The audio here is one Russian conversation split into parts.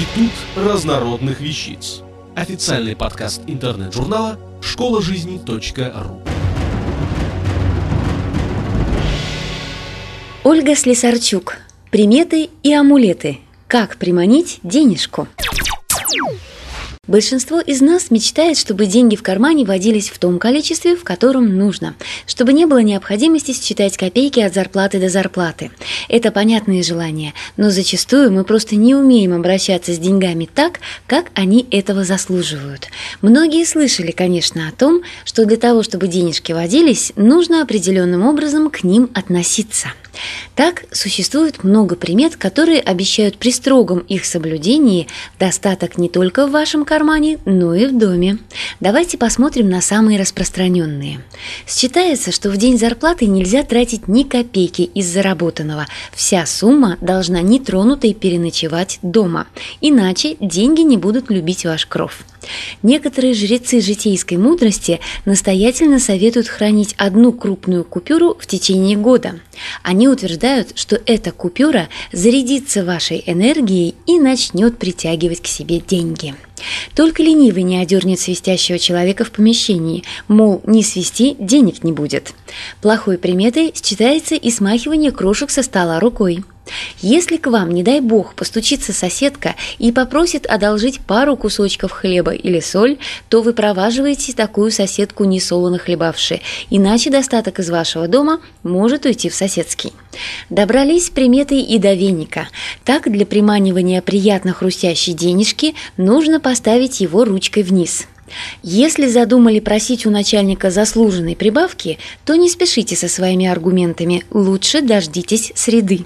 Институт разнородных вещиц. Официальный подкаст интернет-журнала школа жизни.ру. Ольга Слесарчук. Приметы и амулеты. Как приманить денежку? Большинство из нас мечтает, чтобы деньги в кармане водились в том количестве, в котором нужно, чтобы не было необходимости считать копейки от зарплаты до зарплаты. Это понятные желания, но зачастую мы просто не умеем обращаться с деньгами так, как они этого заслуживают. Многие слышали, конечно, о том, что для того, чтобы денежки водились, нужно определенным образом к ним относиться. Так, существует много примет, которые обещают при строгом их соблюдении достаток не только в вашем кармане, но и в доме. Давайте посмотрим на самые распространенные. Считается, что в день зарплаты нельзя тратить ни копейки из заработанного. Вся сумма должна нетронутой переночевать дома, иначе деньги не будут любить ваш кров. Некоторые жрецы житейской мудрости настоятельно советуют хранить одну крупную купюру в течение года. Они утверждают, что эта купюра зарядится вашей энергией и начнет притягивать к себе деньги. Только ленивый не одернет свистящего человека в помещении, мол, не свисти, денег не будет. Плохой приметой считается и смахивание крошек со стола рукой. Если к вам, не дай бог, постучится соседка и попросит одолжить пару кусочков хлеба или соль, то вы проваживаете такую соседку несолоно хлебавши, иначе достаток из вашего дома может уйти в соседский. Добрались приметы и до веника. Так, для приманивания приятно хрустящей денежки нужно поставить его ручкой вниз. Если задумали просить у начальника заслуженной прибавки, то не спешите со своими аргументами, лучше дождитесь среды.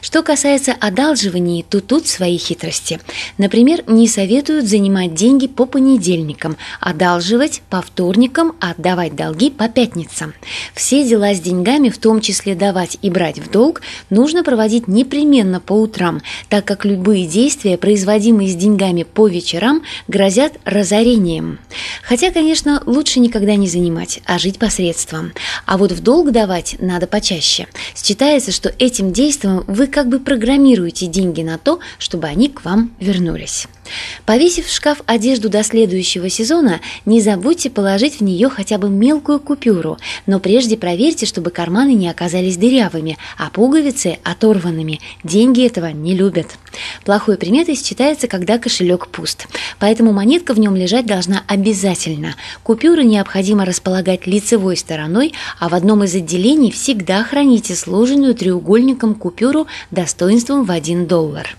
Что касается одалживаний, то тут свои хитрости. Например, не советуют занимать деньги по понедельникам, одалживать по вторникам, а отдавать долги по пятницам. Все дела с деньгами, в том числе давать и брать в долг, нужно проводить непременно по утрам, так как любые действия, производимые с деньгами по вечерам, грозят разорением. Хотя, конечно, лучше никогда не занимать, а жить посредством. А вот в долг давать надо почаще. Считается, что этим действием вы как бы программируете деньги на то, чтобы они к вам вернулись. Повесив в шкаф одежду до следующего сезона, не забудьте положить в нее хотя бы мелкую купюру, но прежде проверьте, чтобы карманы не оказались дырявыми, а пуговицы оторванными. Деньги этого не любят. Плохой приметой считается, когда кошелек пуст, поэтому монетка в нем лежать должна обязательно. Купюры необходимо располагать лицевой стороной, а в одном из отделений всегда храните сложенную треугольником купюру достоинством в 1 доллар.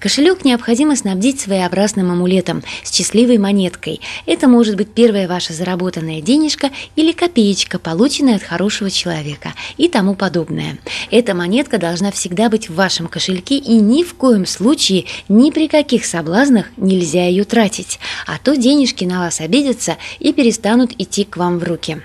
Кошелек необходимо снабдить своеобразным амулетом с счастливой монеткой. Это может быть первая ваша заработанная денежка или копеечка, полученная от хорошего человека и тому подобное. Эта монетка должна всегда быть в вашем кошельке и ни в коем случае, ни при каких соблазнах нельзя ее тратить, а то денежки на вас обидятся и перестанут идти к вам в руки.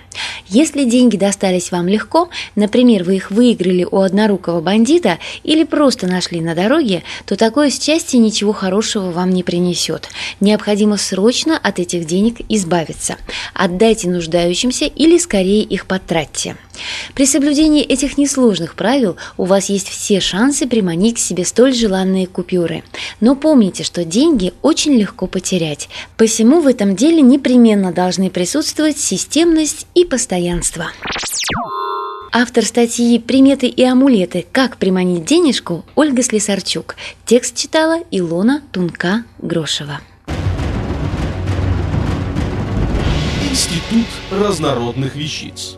Если деньги достались вам легко, например, вы их выиграли у однорукого бандита или просто нашли на дороге, то такое счастье ничего хорошего вам не принесет. Необходимо срочно от этих денег избавиться. Отдайте нуждающимся или скорее их потратьте. При соблюдении этих несложных правил у вас есть все шансы приманить к себе столь желанные купюры. Но помните, что деньги очень легко потерять. Посему в этом деле непременно должны присутствовать системность и постоянство. Автор статьи «Приметы и амулеты. Как приманить денежку» Ольга Слесарчук. Текст читала Илона Тунка-Грошева. Институт разнородных вещиц.